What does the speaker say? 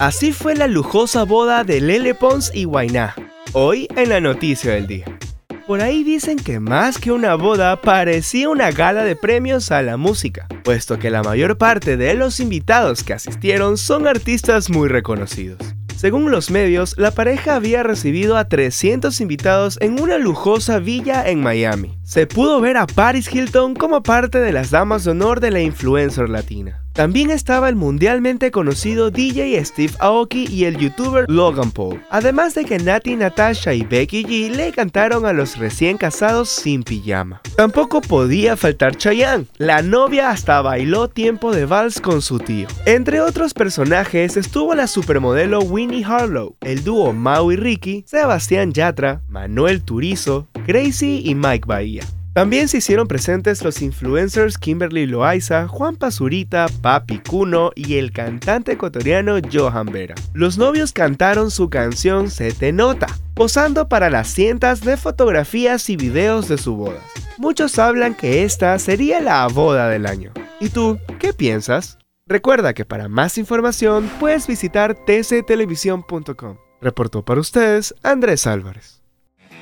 Así fue la lujosa boda de Lele Pons y Wainá, hoy en la noticia del día. Por ahí dicen que más que una boda parecía una gala de premios a la música, puesto que la mayor parte de los invitados que asistieron son artistas muy reconocidos. Según los medios, la pareja había recibido a 300 invitados en una lujosa villa en Miami. Se pudo ver a Paris Hilton como parte de las damas de honor de la influencer latina. También estaba el mundialmente conocido DJ Steve Aoki y el youtuber Logan Paul, además de que Nati Natasha y Becky G le cantaron a los recién casados sin pijama. Tampoco podía faltar Chayanne, la novia hasta bailó tiempo de vals con su tío. Entre otros personajes estuvo la supermodelo Winnie Harlow, el dúo Mau y Ricky, Sebastián Yatra, Manuel Turizo, Gracie y Mike Bahía. También se hicieron presentes los influencers Kimberly Loaiza, Juan Pazurita, Papi Cuno y el cantante ecuatoriano Johan Vera. Los novios cantaron su canción Se te nota, posando para las cientas de fotografías y videos de su boda. Muchos hablan que esta sería la boda del año. ¿Y tú, qué piensas? Recuerda que para más información puedes visitar tctelevisión.com. Reportó para ustedes Andrés Álvarez.